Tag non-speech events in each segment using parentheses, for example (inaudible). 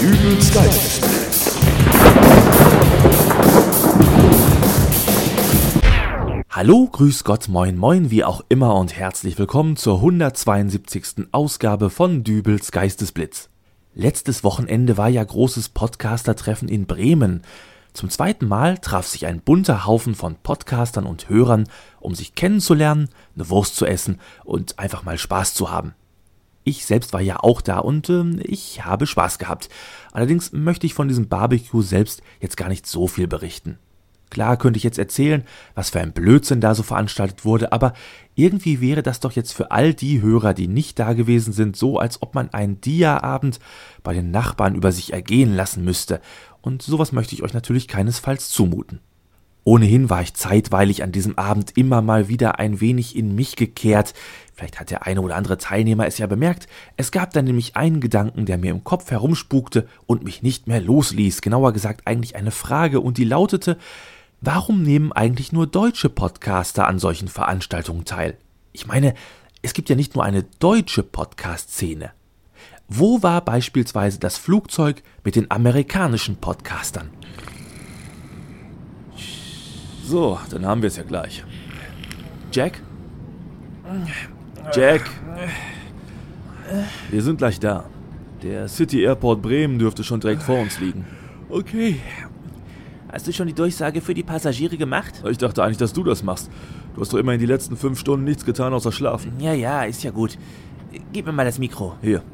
Dübels Geistesblitz. Hallo, grüß Gott, moin, moin, wie auch immer und herzlich willkommen zur 172. Ausgabe von Dübels Geistesblitz. Letztes Wochenende war ja großes Podcaster-Treffen in Bremen. Zum zweiten Mal traf sich ein bunter Haufen von Podcastern und Hörern, um sich kennenzulernen, eine Wurst zu essen und einfach mal Spaß zu haben. Ich selbst war ja auch da und äh, ich habe Spaß gehabt. Allerdings möchte ich von diesem Barbecue selbst jetzt gar nicht so viel berichten. Klar könnte ich jetzt erzählen, was für ein Blödsinn da so veranstaltet wurde, aber irgendwie wäre das doch jetzt für all die Hörer, die nicht da gewesen sind, so, als ob man einen Dia-Abend bei den Nachbarn über sich ergehen lassen müsste. Und sowas möchte ich euch natürlich keinesfalls zumuten. Ohnehin war ich zeitweilig an diesem Abend immer mal wieder ein wenig in mich gekehrt. Vielleicht hat der eine oder andere Teilnehmer es ja bemerkt. Es gab dann nämlich einen Gedanken, der mir im Kopf herumspukte und mich nicht mehr losließ. Genauer gesagt eigentlich eine Frage und die lautete, warum nehmen eigentlich nur deutsche Podcaster an solchen Veranstaltungen teil? Ich meine, es gibt ja nicht nur eine deutsche Podcast-Szene. Wo war beispielsweise das Flugzeug mit den amerikanischen Podcastern? So, dann haben wir es ja gleich. Jack? Jack? Wir sind gleich da. Der City Airport Bremen dürfte schon direkt vor uns liegen. Okay. Hast du schon die Durchsage für die Passagiere gemacht? Ich dachte eigentlich, dass du das machst. Du hast doch immerhin die letzten fünf Stunden nichts getan außer schlafen. Ja, ja, ist ja gut. Gib mir mal das Mikro. Hier.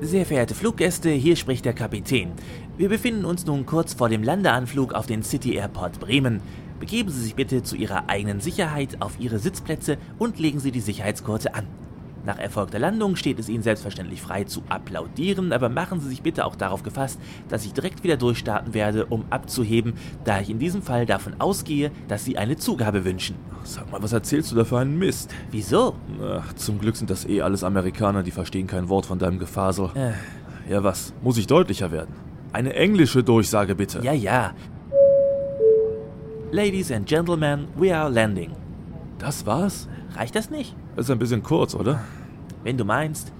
Sehr verehrte Fluggäste, hier spricht der Kapitän. Wir befinden uns nun kurz vor dem Landeanflug auf den City Airport Bremen. Begeben Sie sich bitte zu Ihrer eigenen Sicherheit auf Ihre Sitzplätze und legen Sie die Sicherheitsgurte an. Nach erfolgter Landung steht es Ihnen selbstverständlich frei zu applaudieren, aber machen Sie sich bitte auch darauf gefasst, dass ich direkt wieder durchstarten werde, um abzuheben, da ich in diesem Fall davon ausgehe, dass Sie eine Zugabe wünschen. Sag mal, was erzählst du da für einen Mist? Wieso? Ach, zum Glück sind das eh alles Amerikaner, die verstehen kein Wort von deinem Gefasel. Äh, Ja, was? Muss ich deutlicher werden? Eine englische Durchsage bitte. ja, ja. Ladies and Gentlemen, we are landing. Das war's? Reicht das nicht? Das ist ein bisschen kurz, oder? Wenn du meinst.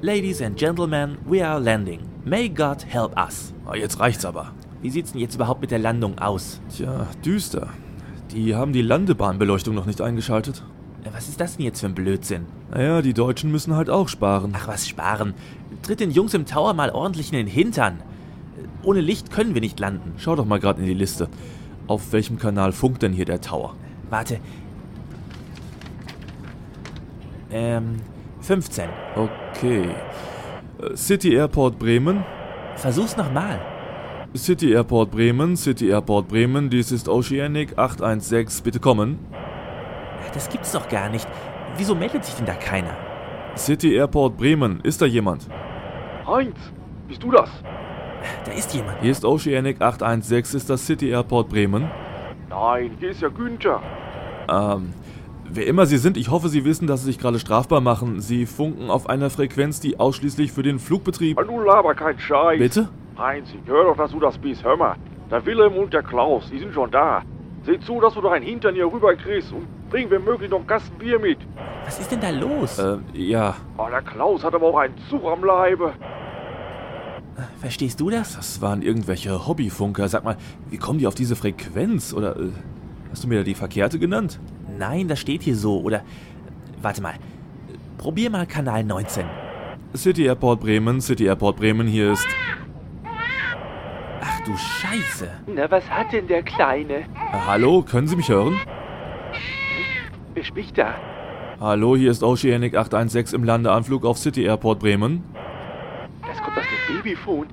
Ladies and Gentlemen, we are landing. May God help us. Ah, jetzt reicht's aber. Wie sieht's denn jetzt überhaupt mit der Landung aus? Tja, düster. Die haben die Landebahnbeleuchtung noch nicht eingeschaltet. Was ist das denn jetzt für ein Blödsinn? Naja, die Deutschen müssen halt auch sparen. Ach, was sparen. Tritt den Jungs im Tower mal ordentlich in den Hintern. Ohne Licht können wir nicht landen. Schau doch mal gerade in die Liste. Auf welchem Kanal funkt denn hier der Tower? Warte. Ähm, 15. Okay. City Airport Bremen. Versuch's nochmal. City Airport Bremen, City Airport Bremen, dies ist Oceanic 816, bitte kommen. Das gibt's doch gar nicht. Wieso meldet sich denn da keiner? City Airport Bremen, ist da jemand? Heinz, bist du das? Da ist jemand. Hier ist Oceanic 816, ist das City Airport Bremen? Nein, hier ist ja Günther. Ähm, wer immer Sie sind, ich hoffe, Sie wissen, dass Sie sich gerade strafbar machen. Sie funken auf einer Frequenz, die ausschließlich für den Flugbetrieb... Du laber kein Scheiß. Bitte? Heinz, ich hör doch, dass du das bist. Hör mal, der Wilhelm und der Klaus, die sind schon da. Seh zu, dass du deinen Hintern hier rüber kriegst und bring wenn möglich noch einen Kasten Bier mit. Was ist denn da los? Äh, ja, Oh, der Klaus hat aber auch einen Zug am Leibe. Verstehst du das? das waren irgendwelche Hobbyfunker. Sag mal, wie kommen die auf diese Frequenz? Oder äh, hast du mir da die verkehrte genannt? Nein, das steht hier so. Oder. Warte mal. Probier mal Kanal 19. City Airport Bremen, City Airport Bremen, hier ist... Ach du Scheiße. Na, was hat denn der Kleine? Äh, hallo, können Sie mich hören? Wer spricht da? Hallo, hier ist Oceanic 816 im Landeanflug auf City Airport Bremen. Das kommt aus dem Babyphone.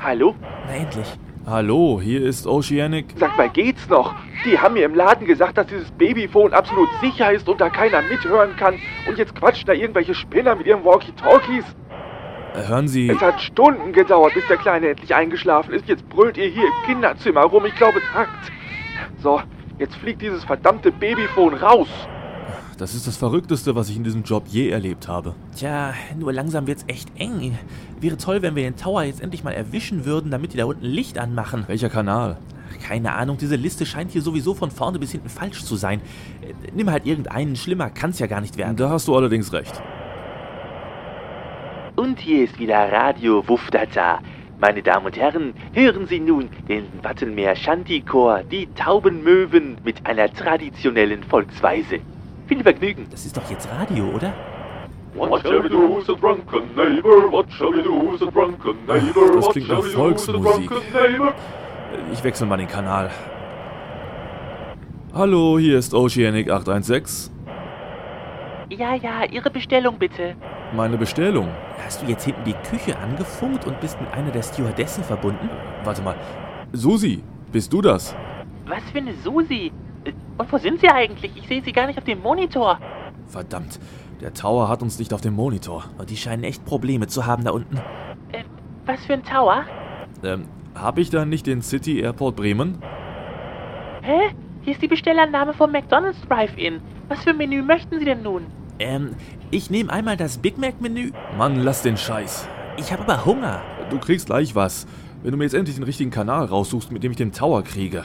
Hallo? Na endlich. Hallo, hier ist Oceanic... Sag mal, geht's noch? Die haben mir im Laden gesagt, dass dieses Babyphone absolut sicher ist und da keiner mithören kann. Und jetzt quatschen da irgendwelche Spinner mit ihren Walkie-Talkies. Äh, hören Sie... Es hat Stunden gedauert, bis der Kleine endlich eingeschlafen ist. Jetzt brüllt ihr hier im Kinderzimmer rum. Ich glaube, es hackt. So, jetzt fliegt dieses verdammte Babyphone raus. Das ist das Verrückteste, was ich in diesem Job je erlebt habe. Tja, nur langsam wird's echt eng. Wäre toll, wenn wir den Tower jetzt endlich mal erwischen würden, damit die da unten Licht anmachen. Welcher Kanal? Keine Ahnung, diese Liste scheint hier sowieso von vorne bis hinten falsch zu sein. Äh, Nimm halt irgendeinen, schlimmer kann's ja gar nicht werden. Da hast du allerdings recht. Und hier ist wieder Radio Wuftata. Meine Damen und Herren, hören Sie nun den Wattenmeer Shanty-Chor, die Taubenmöwen mit einer traditionellen Volksweise. Viel Vergnügen. Das ist doch jetzt Radio, oder? What shall we do with a drunken neighbor? What shall we do with a drunken neighbor? das klingt nach Volksmusik. Ich wechsle mal den Kanal. Hallo, hier ist Oceanic 816. Ja, ja, Ihre Bestellung bitte. Meine Bestellung. Hast du jetzt hinten die Küche angefunkt und bist mit einer der Stewardessen verbunden? Warte mal. Susi, bist du das? Was für eine Susi? Äh, Und wo sind Sie eigentlich? Ich sehe Sie gar nicht auf dem Monitor. Verdammt, der Tower hat uns nicht auf dem Monitor. Und die scheinen echt Probleme zu haben da unten. Äh, was für ein Tower? Ähm, hab ich da nicht den City Airport Bremen? Hä? Hier ist die Bestellannahme vom McDonald's Drive-In. Was für ein Menü möchten Sie denn nun? Ähm, ich nehme einmal das Big Mac-Menü. Mann, lass den Scheiß. Ich habe aber Hunger. Du kriegst gleich was, wenn du mir jetzt endlich den richtigen Kanal raussuchst, mit dem ich den Tower kriege.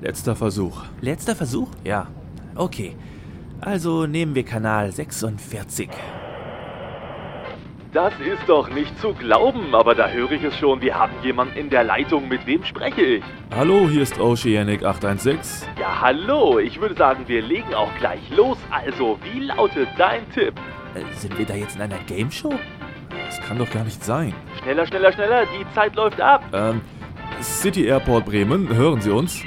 Letzter Versuch. Letzter Versuch? Ja. Okay. Also nehmen wir Kanal 46. Das ist doch nicht zu glauben, aber da höre ich es schon. Wir haben jemanden in der Leitung. Mit wem spreche ich? Hallo, hier ist Oceanic 816. Ja, hallo. Ich würde sagen, wir legen auch gleich los. Also, wie lautet dein Tipp? Äh, sind wir da jetzt in einer Game Show? Das kann doch gar nicht sein. Schneller, schneller, schneller. Die Zeit läuft ab. Ähm, City Airport Bremen, hören Sie uns?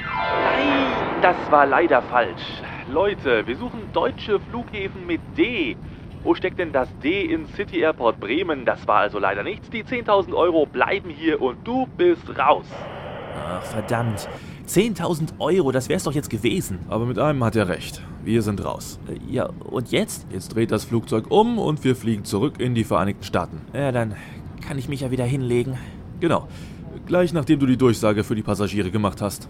Das war leider falsch. Leute, wir suchen deutsche Flughäfen mit D. Wo steckt denn das D in City Airport Bremen? Das war also leider nichts. Die 10.000 Euro bleiben hier und du bist raus. Ach, verdammt. 10.000 Euro, das wär's doch jetzt gewesen. Aber mit einem hat er recht. Wir sind raus. Äh, Ja, und jetzt? Jetzt dreht das Flugzeug um und wir fliegen zurück in die Vereinigten Staaten. Ja, dann kann ich mich ja wieder hinlegen. Genau. Gleich nachdem du die Durchsage für die Passagiere gemacht hast.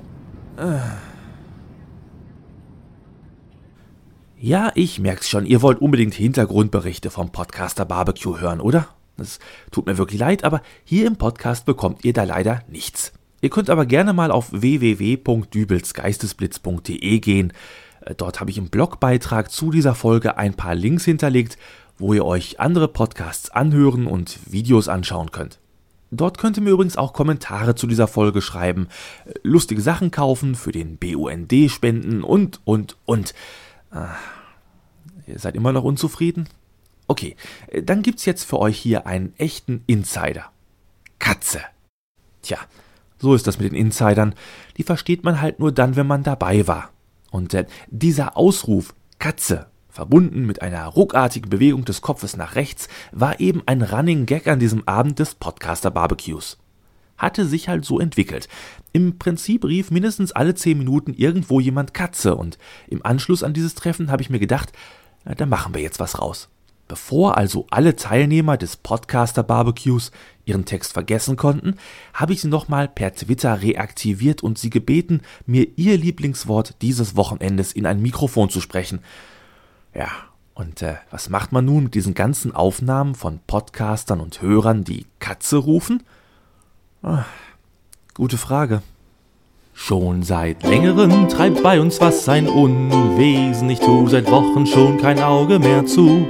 Ja, ich merk's schon. Ihr wollt unbedingt Hintergrundberichte vom Podcaster Barbecue hören, oder? Das tut mir wirklich leid, aber hier im Podcast bekommt ihr da leider nichts. Ihr könnt aber gerne mal auf www.dübelsgeistesblitz.de gehen. Äh, Dort habe ich im Blogbeitrag zu dieser Folge ein paar Links hinterlegt, wo ihr euch andere Podcasts anhören und Videos anschauen könnt. Dort könnt ihr mir übrigens auch Kommentare zu dieser Folge schreiben, äh, lustige Sachen kaufen, für den BUND spenden und, und, und. Ah, ihr seid immer noch unzufrieden? Okay, äh, dann gibt's jetzt für euch hier einen echten Insider. Katze. Tja, so ist das mit den Insidern. Die versteht man halt nur dann, wenn man dabei war. Und äh, dieser Ausruf Katze, verbunden mit einer ruckartigen Bewegung des Kopfes nach rechts, war eben ein Running Gag an diesem Abend des Podcaster Barbecues. Hatte sich halt so entwickelt. Im Prinzip rief mindestens alle zehn Minuten irgendwo jemand Katze und im Anschluss an dieses Treffen habe ich mir gedacht, na, da machen wir jetzt was raus. Bevor also alle Teilnehmer des Podcaster Barbecues ihren Text vergessen konnten, habe ich sie nochmal per Twitter reaktiviert und sie gebeten, mir ihr Lieblingswort dieses Wochenendes in ein Mikrofon zu sprechen. Ja, und äh, was macht man nun mit diesen ganzen Aufnahmen von Podcastern und Hörern, die Katze rufen? Ah, gute Frage. Schon seit längerem treibt bei uns was sein Unwesen. Ich tu seit Wochen schon kein Auge mehr zu.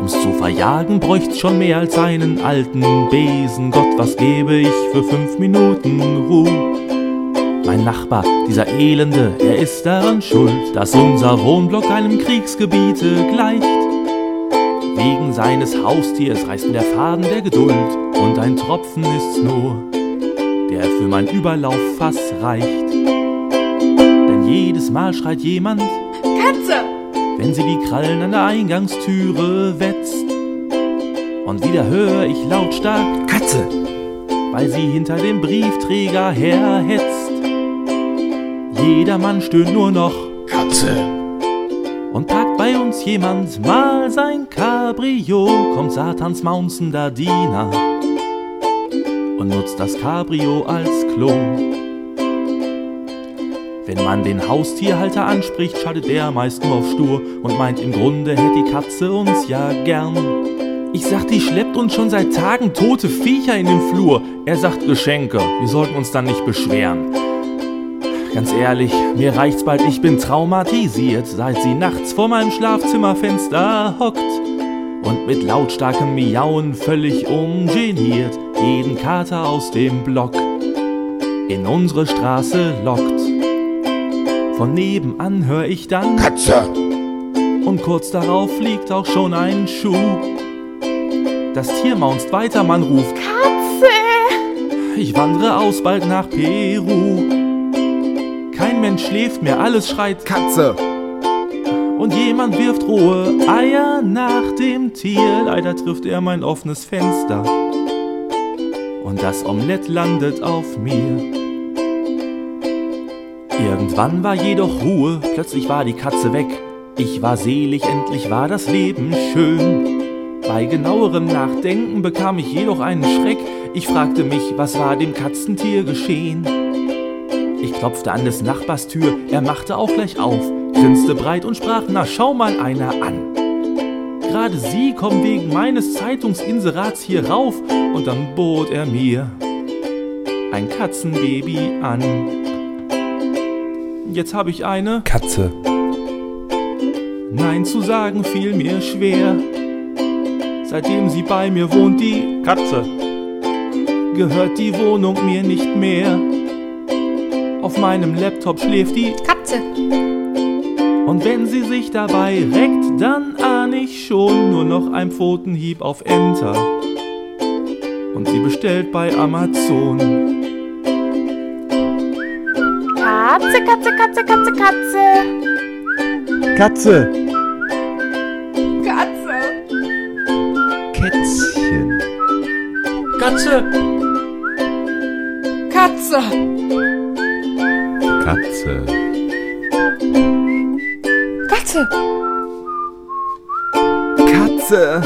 Um's zu verjagen bräucht's schon mehr als einen alten Besen. Gott, was gebe ich für fünf Minuten Ruhe? Mein Nachbar, dieser Elende, er ist daran schuld, dass unser Wohnblock einem Kriegsgebiete gleicht. Wegen seines Haustiers reißt mir der Faden der Geduld und ein Tropfen ist's nur, der für mein Überlauffass reicht. Denn jedes Mal schreit jemand, Katze! wenn sie die Krallen an der Eingangstüre wetzt. Und wieder höre ich lautstark Katze, weil sie hinter dem Briefträger herhetzt. Jedermann stöhnt nur noch Katze! Und packt bei uns jemand mal sein Cabrio, kommt Satans maunzender Diener und nutzt das Cabrio als Klo. Wenn man den Haustierhalter anspricht, schaltet der meist nur auf stur und meint im Grunde hätte die Katze uns ja gern. Ich sag, die schleppt uns schon seit Tagen tote Viecher in den Flur. Er sagt Geschenke, wir sollten uns dann nicht beschweren. Ganz ehrlich, mir reicht's bald, ich bin traumatisiert, seit sie nachts vor meinem Schlafzimmerfenster hockt und mit lautstarkem Miauen völlig ungeniert jeden Kater aus dem Block in unsere Straße lockt. Von nebenan hör ich dann Katze! und kurz darauf fliegt auch schon ein Schuh. Das Tier maunzt weiter, man ruft Katze! Ich wandere aus bald nach Peru. Kein Mensch schläft mehr, alles schreit Katze! und jemand wirft rohe Eier nach dem Tier. Leider trifft er mein offenes Fenster und das Omelett landet auf mir. Irgendwann war jedoch Ruhe, plötzlich war die Katze weg. Ich war selig, endlich war das Leben schön. Bei genauerem Nachdenken bekam ich jedoch einen Schreck. Ich fragte mich, was war dem Katzentier geschehen? Ich klopfte an des Nachbars Tür, er machte auch gleich auf, grinste breit und sprach, na schau mal einer an. Gerade Sie kommen wegen meines Zeitungsinserats hier rauf und dann bot er mir ein Katzenbaby an. Jetzt habe ich eine, Katze! nein zu sagen fiel mir schwer. Seitdem sie bei mir wohnt, die Katze, gehört die Wohnung mir nicht mehr. Auf meinem Laptop schläft die Katze! Und wenn sie sich dabei reckt, dann ahn ich schon nur noch ein Pfotenhieb auf Enter. Und sie bestellt bei Amazon. Katze, Katze, Katze, Katze, Katze! Katze! Katze! Kätzchen! Katze! Katze! Katze! Katze! Katze!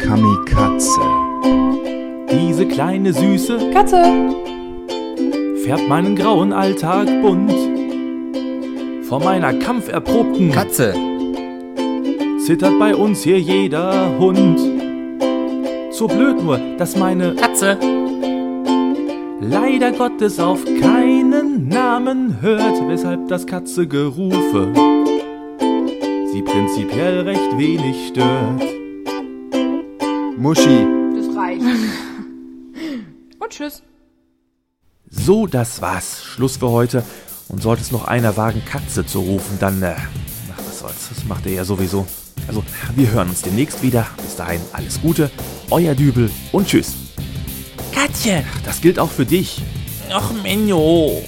Kamikatze! Diese kleine Süße Katze! färbt meinen grauen Alltag bunt. Vor meiner kampferprobten Katze! zittert bei uns hier jeder Hund. So blöd nur, dass meine Katze! Leider Gottes auf keinen Namen hört, weshalb das Katzegerufe sie prinzipiell recht wenig stört. Muschi! Das reicht. (laughs) Und tschüss. So, das war's. Schluss für heute. Und sollte es noch einer wagen, Katze zu rufen, dann, äh, ach, was soll's, das macht er ja sowieso. Also, wir hören uns demnächst wieder. Bis dahin, alles Gute, euer Dübel und tschüss. Katje! Das gilt auch für dich. Och, Menno!